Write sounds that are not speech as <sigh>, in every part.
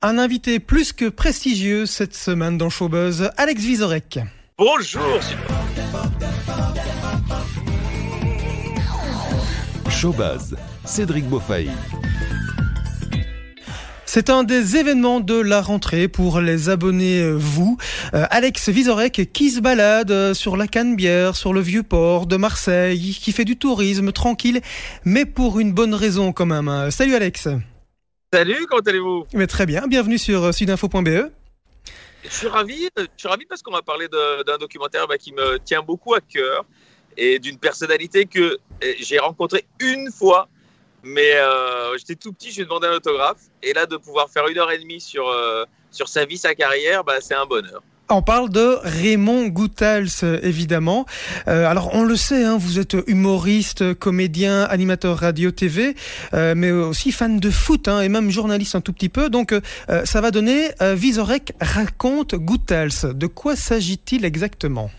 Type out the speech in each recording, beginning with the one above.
Un invité plus que prestigieux cette semaine dans Showbuzz, Alex Vizorek. Bonjour. Showbuzz, Cédric Beaufaille. C'est un des événements de la rentrée pour les abonnés, euh, vous. Euh, Alex Vizorek qui se balade euh, sur la Canebière, sur le vieux port de Marseille, qui fait du tourisme tranquille, mais pour une bonne raison quand même. Salut Alex. Salut, comment allez-vous? Mais Très bien, bienvenue sur euh, sudinfo.be. Je suis ravi, je suis ravi parce qu'on va parler d'un documentaire bah, qui me tient beaucoup à cœur et d'une personnalité que eh, j'ai rencontrée une fois, mais euh, j'étais tout petit, je lui ai demandé un autographe et là de pouvoir faire une heure et demie sur, euh, sur sa vie, sa carrière, bah, c'est un bonheur. On parle de Raymond Goethals, évidemment. Euh, alors, on le sait, hein, vous êtes humoriste, comédien, animateur radio-TV, euh, mais aussi fan de foot, hein, et même journaliste un tout petit peu. Donc, euh, ça va donner Visorek raconte Goethals. De quoi s'agit-il exactement?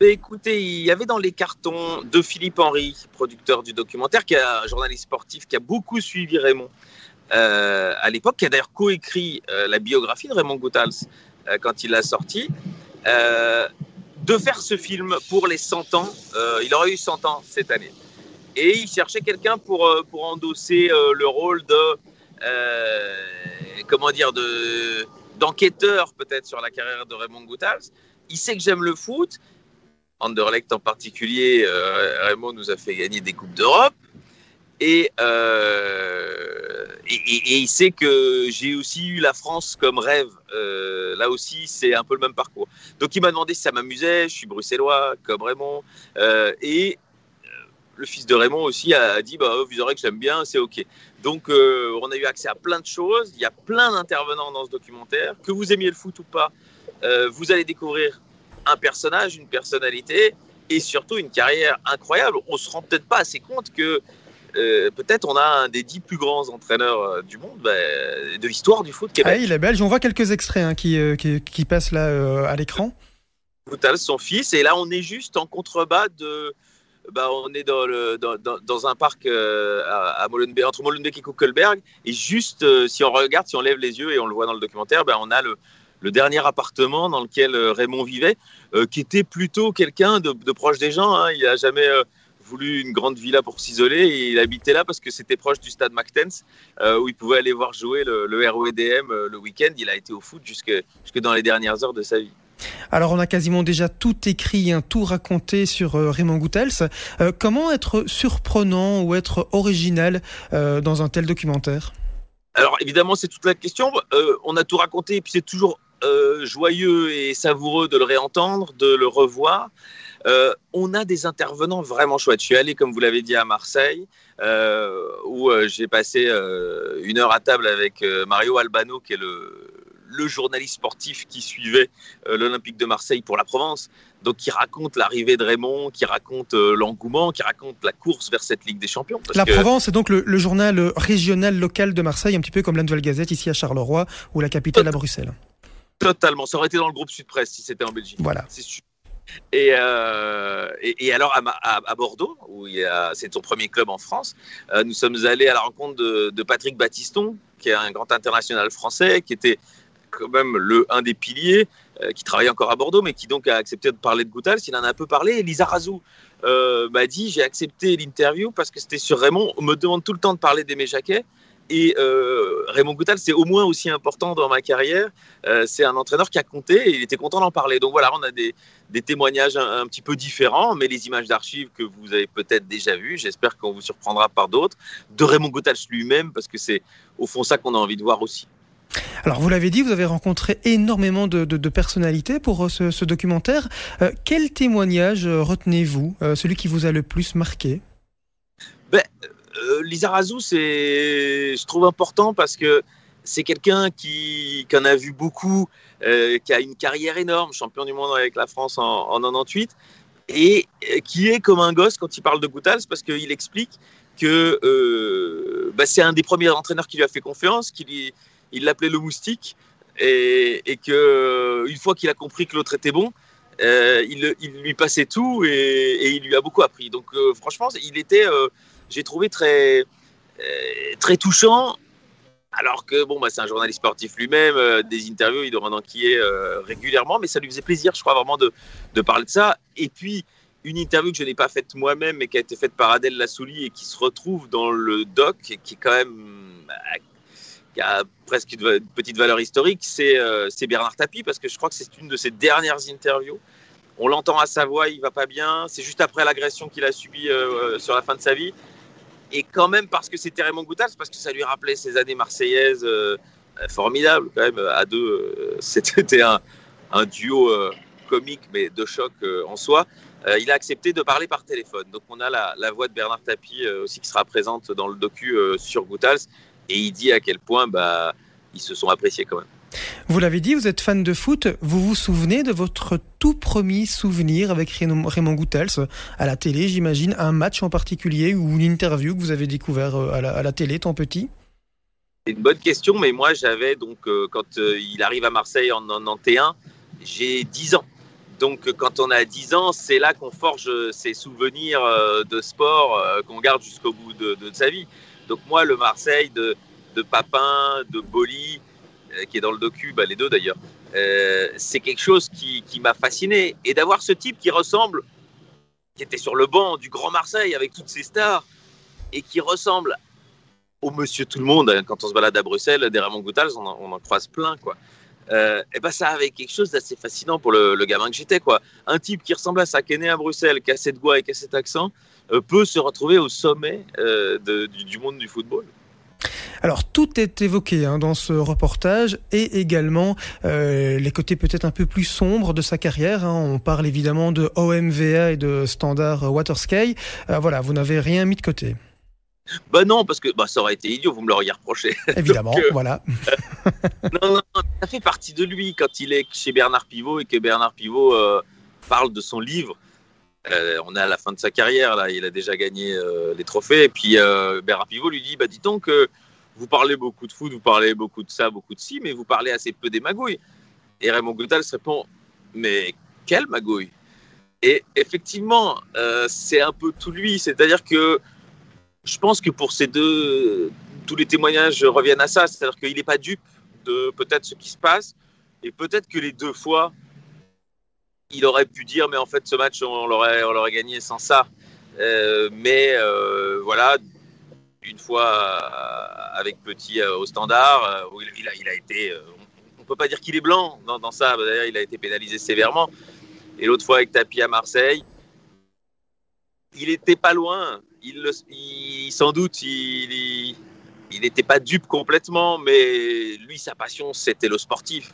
Écoutez, il y avait dans les cartons de Philippe Henry, producteur du documentaire, qui est un journaliste sportif qui a beaucoup suivi Raymond à l'époque, qui a d'ailleurs coécrit la biographie de Raymond Goethals. Euh, quand il l'a sorti, euh, de faire ce film pour les 100 ans. Euh, il aurait eu 100 ans cette année. Et il cherchait quelqu'un pour, pour endosser le rôle de, comment dire, de, d'enquêteur peut-être sur la carrière de Raymond Goethals. Il sait que j'aime le foot. Anderlecht en particulier, Raymond nous a fait gagner des Coupes d'Europe. Et, et, il sait que j'ai aussi eu la France comme rêve. Euh, là aussi, c'est un peu le même parcours. Donc, il m'a demandé si ça m'amusait. Je suis bruxellois, comme Raymond. Euh, et euh, le fils de Raymond aussi a dit bah, Vous aurez que j'aime bien, c'est OK. Donc, on a eu accès à plein de choses. Il y a plein d'intervenants dans ce documentaire. Que vous aimiez le foot ou pas, vous allez découvrir un personnage, une personnalité et surtout une carrière incroyable. On se rend peut-être pas assez compte que euh, peut-être on a un des dix plus grands entraîneurs euh, du monde, bah, de l'histoire du foot Québec. Ah, il est belge. On voit quelques extraits hein, qui, euh, qui, qui, passent là à l'écran. Boutal, son fils, et là on est juste en contrebas de. Bah, on est dans, le, dans, dans, un parc à, Molenbeek, entre Molenbeek et Kuckelberg, et juste si on regarde, si on lève les yeux et on le voit dans le documentaire, bah, on a le, le dernier appartement dans lequel Raymond vivait, qui était plutôt quelqu'un de, de, proche des gens. Hein. Il n'a jamais voulu une grande villa pour s'isoler et il habitait là parce que c'était proche du stade McTens euh, où il pouvait aller voir jouer le, le ROEDM euh, le week-end. Il a été au foot jusque, jusque dans les dernières heures de sa vie. Alors on a quasiment déjà tout écrit, un tout raconté sur euh, Raymond Goethals. comment être surprenant ou être original dans un tel documentaire? Alors évidemment c'est toute la question. on a tout raconté et puis c'est toujours joyeux et savoureux de le réentendre, de le revoir. Euh, on a des intervenants vraiment chouettes. Je suis allé, comme vous l'avez dit, à Marseille, euh, où euh, j'ai passé une heure à table avec Mario Albano, qui est le, journaliste sportif qui suivait l'Olympique de Marseille pour la Provence. Donc, qui raconte l'arrivée de Raymond, qui raconte l'engouement, qui raconte la course vers cette Ligue des Champions. la Provence, c'est donc le, journal régional local de Marseille, un petit peu comme la Nouvelle Gazette ici à Charleroi ou la capitale à Bruxelles. Totalement. Ça aurait été dans le groupe Sud Presse si c'était en Belgique. Voilà. C'est euh, et, alors à, Bordeaux, où c'est son premier club en France, euh, nous sommes allés à la rencontre de, Patrick Battiston, qui est un grand international français, qui était quand même le, un des piliers, euh, qui travaille encore à Bordeaux, mais qui donc a accepté de parler de Goutals. Il en a un peu parlé. Lisa Razou m'a dit j'ai accepté l'interview parce que c'était sur Raymond. On me demande tout le temps de parler d'Aimé Jacquet. Et euh, Raymond Goutal, c'est au moins aussi important dans ma carrière. Euh, c'est un entraîneur qui a compté et il était content d'en parler. Donc voilà, on a des, témoignages un, petit peu différents, mais les images d'archives que vous avez peut-être déjà vues, j'espère qu'on vous surprendra par d'autres, de Raymond Goutal lui-même, parce que c'est au fond ça qu'on a envie de voir aussi. Alors vous l'avez dit, vous avez rencontré énormément de, personnalités pour euh, ce, documentaire. quel témoignage retenez-vous, celui qui vous a le plus marqué? Ben, euh, Lisa Razou, c'est, je trouve important parce que c'est quelqu'un qui, en a vu beaucoup, euh, qui a une carrière énorme, champion du monde avec la France en, en 98, et euh, qui est comme un gosse quand il parle de Goutals parce qu'il explique que bah, c'est un des premiers entraîneurs qui lui a fait confiance, qu'il il l'appelait le moustique, et, et que une fois qu'il a compris que l'autre était bon, il, lui passait tout et, il lui a beaucoup appris. Donc franchement, il était j'ai trouvé très, euh, très touchant alors que bon, bah, c'est un journaliste sportif lui-même, des interviews, il doit en enquiller régulièrement, mais ça lui faisait plaisir, je crois, vraiment de, de parler de ça. Et puis, une interview que je n'ai pas faite moi-même, mais qui a été faite par Adèle Lassouli et qui se retrouve dans le doc, et qui est quand même bah, qui a presque une, petite valeur historique, euh, c'est Bernard Tapie, parce que je crois que c'est une de ses dernières interviews. On l'entend à sa voix, il va pas bien. C'est juste après l'agression qu'il a subie euh, sur la fin de sa vie. Et quand même, parce que c'était Raymond Goutals, parce que ça lui rappelait ses années marseillaises euh, formidables, quand même, à deux. <laughs> c'était un, duo comique, mais de choc en soi. il a accepté de parler par téléphone. Donc on a la, la voix de Bernard Tapie aussi qui sera présente dans le docu sur Goutals et il dit à quel point bah, ils se sont appréciés quand même. Vous l'avez dit, vous êtes fan de foot. Vous vous souvenez de votre tout premier souvenir avec Raymond Goutels à la télé, j'imagine, un match en particulier ou une interview que vous avez découvert euh, à la, télé, tant petit? C'est une bonne question, mais moi j'avais donc, euh, quand euh, il arrive à Marseille en 91, j'ai 10 ans. Donc quand on a 10 ans, c'est là qu'on forge ses souvenirs de sport qu'on garde jusqu'au bout de, sa vie. Donc moi, le Marseille de, de Papin, de Boli, qui est dans le docu, bah, les deux d'ailleurs, euh, c'est quelque chose qui, m'a fasciné. Et d'avoir ce type qui ressemble, qui était sur le banc du Grand Marseille avec toutes ses stars, et qui ressemble au monsieur tout le monde, hein, quand on se balade à Bruxelles, des Raymond Goutals, on, en, croise plein, quoi. Euh, et ben ça avait quelque chose d'assez fascinant pour le, gamin que j'étais, quoi. Un type qui ressemblait à ça, qui est né à Bruxelles, qui a cette voix et qui a cet accent, euh, peut se retrouver au sommet euh, du, monde du football. Alors tout est évoqué hein, dans ce reportage et également euh, les côtés peut-être un peu plus sombres de sa carrière. Hein. On parle évidemment de OMVA et de Standard Watersky. voilà, vous n'avez rien mis de côté. Bah non, parce que bah, ça aurait été idiot, vous me l'auriez reproché. <laughs> Évidemment, voilà. <laughs> non, non, ça fait partie de lui quand il est chez Bernard Pivot et que Bernard Pivot parle de son livre. Euh, on est à la fin de sa carrière, là, il a déjà gagné euh, les trophées. Et puis euh, lui dit bah, Dis donc, vous parlez beaucoup de foot, vous parlez beaucoup de ça, beaucoup de ci, mais vous parlez assez peu des magouilles. Et Raymond se répond Mais quelle magouille? Et effectivement, c'est un peu tout lui. C'est-à-dire que je pense que pour ces deux, tous les témoignages reviennent à ça. C'est-à-dire qu'il n'est pas dupe de peut-être ce qui se passe. Et peut-être que les deux fois, il aurait pu dire, mais en fait, ce match, on l'aurait, gagné sans ça. Euh, mais euh, voilà, une fois euh, avec Petit au standard, il, a, été. on ne peut pas dire qu'il est blanc dans, ça. D'ailleurs, il a été pénalisé sévèrement. Et l'autre fois avec Tapi à Marseille, il était pas loin. Il, sans doute, il n'était pas dupe complètement, mais lui, sa passion, c'était le sportif.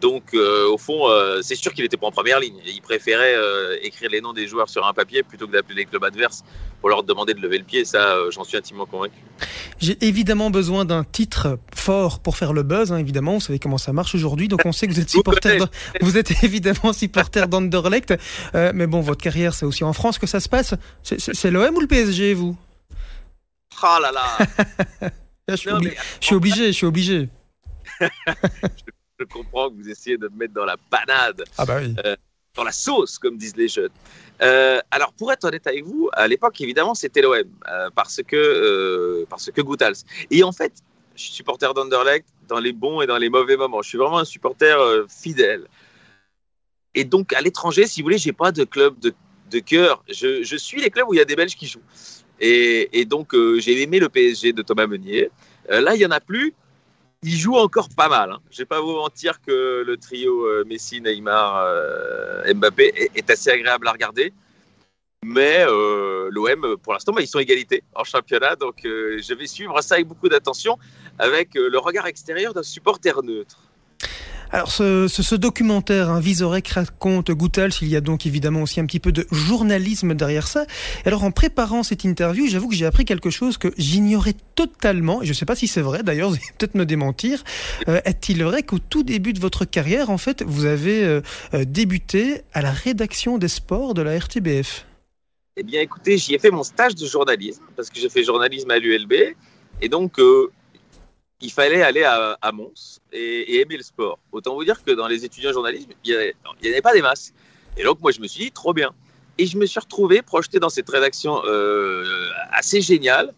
Donc, euh, au fond, euh, c'est sûr qu'il était pas en première ligne. Il préférait euh, écrire les noms des joueurs sur un papier plutôt que d'appeler les clubs adverses pour leur demander de lever le pied. Ça, j'en suis intimement convaincu. J'ai évidemment besoin d'un titre fort pour faire le buzz. Hein, évidemment, vous savez comment ça marche aujourd'hui. Donc, on sait que vous êtes <laughs> supporter. vous êtes évidemment supporter d'Anderlecht. mais bon, votre carrière, c'est aussi en France que ça se passe. C'est l'OM ou le PSG, vous? Ah là là. <laughs> je, suis je suis obligé. Je suis obligé. <laughs> je comprends que vous essayez de me mettre dans la panade, ah bah oui. Euh, dans la sauce, comme disent les jeunes. Euh, alors, pour être honnête avec vous, à l'époque, évidemment, c'était l'OM, euh, parce que parce que Goutals. Et en fait, je suis supporter d'Anderlecht dans les bons et dans les mauvais moments. Je suis vraiment un supporter fidèle. Et donc, à l'étranger, si vous voulez, j'ai pas de club de, de cœur. Je, je, suis les clubs où il y a des Belges qui jouent. Et, et donc, j'ai aimé le PSG de Thomas Meunier. là, il y en a plus il joue encore pas mal. Hein. Je vais pas vous mentir que le trio euh, Messi, Neymar, euh, Mbappé est, assez agréable à regarder. Mais euh, l'OM, pour l'instant, bah, ils sont égalité en championnat. Donc je vais suivre ça avec beaucoup d'attention, avec le regard extérieur d'un supporter neutre. Alors ce, documentaire, hein, Visorek raconte Goethals, il y a donc évidemment aussi un petit peu de journalisme derrière ça. Alors en préparant cette interview, j'avoue que j'ai appris quelque chose que j'ignorais totalement, je ne sais pas si c'est vrai d'ailleurs, <laughs> vous allez peut-être me démentir. Euh, est-il vrai qu'au tout début de votre carrière, en fait, vous avez euh, euh, débuté à la rédaction des sports de la RTBF Eh bien écoutez, j'y ai fait mon stage de journalisme, parce que j'ai fait journalisme à l'ULB, et donc il fallait aller à, Mons et, aimer le sport. Autant vous dire que dans les étudiants journalisme, il n'y avait pas des masses. Et donc, moi, je me suis dit, trop bien. Et je me suis retrouvé projeté dans cette rédaction euh, assez géniale,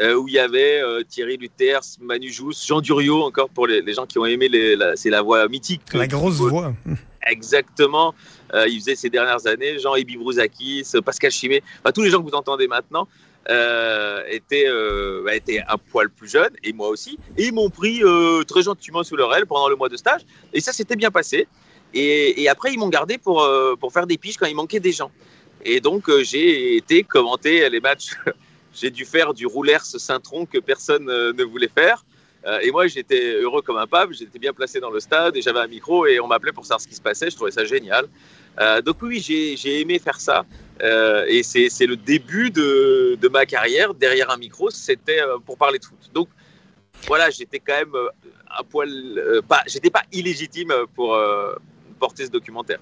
où il y avait Thierry Luters, Manu Jousse, Jean Duriot, encore pour les, gens qui ont aimé, c'est la voix mythique. La grosse voix. Exactement. il faisait ces dernières années, Jean Ebi Brouzakis, Pascal Chimé, tous les gens que vous entendez maintenant. Étaient, bah, étaient, un poil plus jeunes, et moi aussi. Et ils m'ont pris très gentiment sous leur aile pendant le mois de stage. Et ça s'était bien passé. Et, après, ils m'ont gardé pour, pour faire des piges quand il manquait des gens. Et donc, j'ai été commenter les matchs <laughs> j'ai dû faire du roulers Saint-Tron que personne euh, ne voulait faire. Euh, et moi, j'étais heureux comme un pape, j'étais bien placé dans le stade et j'avais un micro et on m'appelait pour savoir ce qui se passait. Je trouvais ça génial. Euh, donc oui, j'ai aimé faire ça. Et c'est le début de, de, ma carrière derrière un micro, c'était pour parler de foot. Donc voilà, j'étais quand même un poil, j'étais pas illégitime pour porter ce documentaire.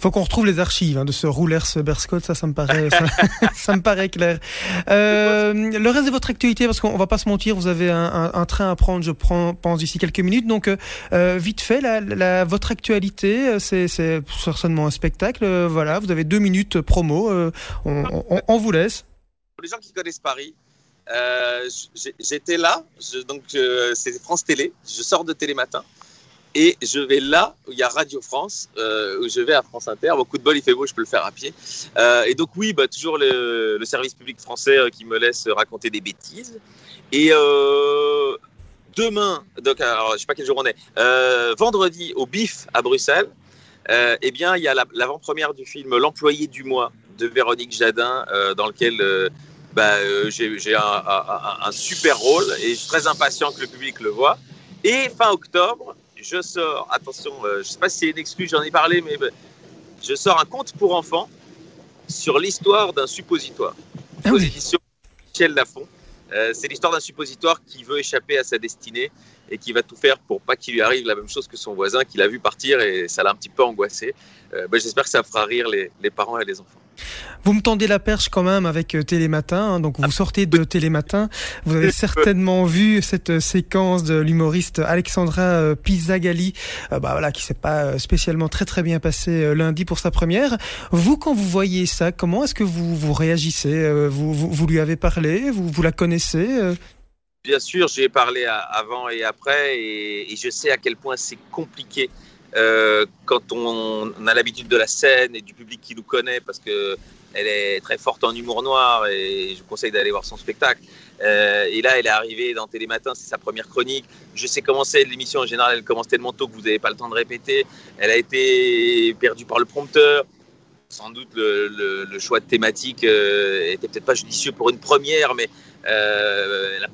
Faut qu'on retrouve les archives hein, de ce roulers Berscott, ça, ça me paraît, <laughs> ça, me paraît clair. Euh, le reste de votre actualité, parce qu'on va pas se mentir, vous avez un, train à prendre, je pense d'ici quelques minutes. Donc, euh, vite fait, votre actualité, c'est certainement un spectacle. voilà, vous avez deux minutes promo. Euh, on, vous laisse. Pour les gens qui connaissent Paris, euh, j'étais là, donc c'est France Télé. Je sors de Télématin. Et je vais là où il y a Radio France, euh, où je vais à France Inter. Beaucoup de bol, il fait beau, je peux le faire à pied. Euh, et donc oui, bah, toujours le, service public français euh, qui me laisse raconter des bêtises. Et demain, donc alors, je sais pas quel jour on est, vendredi au BIF à Bruxelles, eh bien il y a l'avant-première du film L'employé du mois de Véronique Jadin, dans lequel bah, j'ai un, un super rôle et je suis très impatient que le public le voit. Et fin octobre, je sors, attention, euh, je ne sais pas si c'est une excuse, j'en ai parlé, mais ben, je sors un conte pour enfants sur l'histoire d'un suppositoire. Ah aux éditions Michel Lafon. Euh, c'est l'histoire d'un suppositoire qui veut échapper à sa destinée et qui va tout faire pour pas qu'il lui arrive la même chose que son voisin qui l'a vu partir et ça l'a un petit peu angoissé. Euh, ben, j'espère que ça fera rire les, les parents et les enfants. Vous me tendez la perche quand même avec euh, Télématin, hein, donc vous sortez de Télématin. Vous avez <laughs> certainement vu cette euh, séquence de l'humoriste Alexandra euh, Pizzagalli, bah voilà, qui s'est pas spécialement très très bien passé lundi pour sa première. Vous, quand vous voyez ça, comment est-ce que vous vous réagissez vous, vous, lui avez parlé vous, vous la connaissez Bien sûr, j'ai parlé avant et après, et, je sais à quel point c'est compliqué euh, quand on, a l'habitude de la scène et du public qui nous connaît, parce que elle est très forte en humour noir et je vous conseille d'aller voir son spectacle. Euh, et là, elle est arrivée dans Télématin, c'est sa première chronique. Je sais comment c'est l'émission en général, elle commence tellement tôt que vous n'avez pas le temps de répéter. Elle a été perdue par le prompteur. Sans doute le, choix de thématique euh, peut-être pas judicieux pour une première, mais euh, elle n'a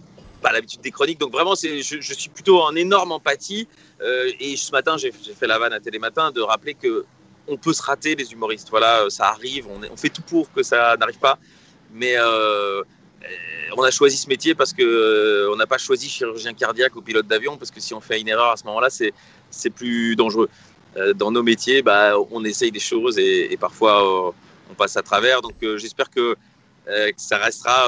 pas l'habitude des chroniques. Donc vraiment, je, je suis plutôt en énorme empathie. Euh, et ce matin, j'ai fait la vanne à Télématin de rappeler que on peut se rater les humoristes. Voilà, euh, ça arrive. On, fait tout pour que ça n'arrive pas. Mais euh, on a choisi ce métier parce que on n'a pas choisi chirurgien cardiaque ou pilote d'avion parce que si on fait une erreur à ce moment-là, c'est plus dangereux. dans nos métiers, bah, on essaye des choses et, parfois on passe à travers. Donc j'espère que, ça restera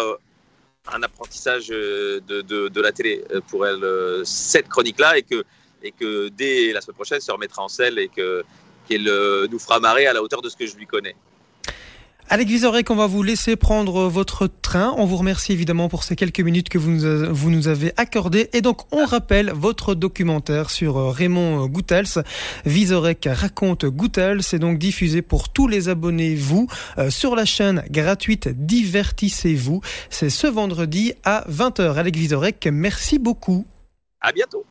un apprentissage de, de, la télé pour elle, cette chronique-là, et que et que dès la semaine prochaine, se remettra en selle et que qu'elle euh, nous fera marrer à la hauteur de ce que je lui connais. Alex Vizorek, on va vous laisser prendre votre train. On vous remercie évidemment pour ces quelques minutes que vous nous, avez accordées. Et donc, on rappelle votre documentaire sur euh, Raymond Goutels. Vizorek raconte Goutels. C'est donc diffusé pour tous les abonnés, vous, euh, sur la chaîne gratuite Divertissez-vous. C'est ce vendredi à 20h. Alex Vizorek, merci beaucoup. À bientôt.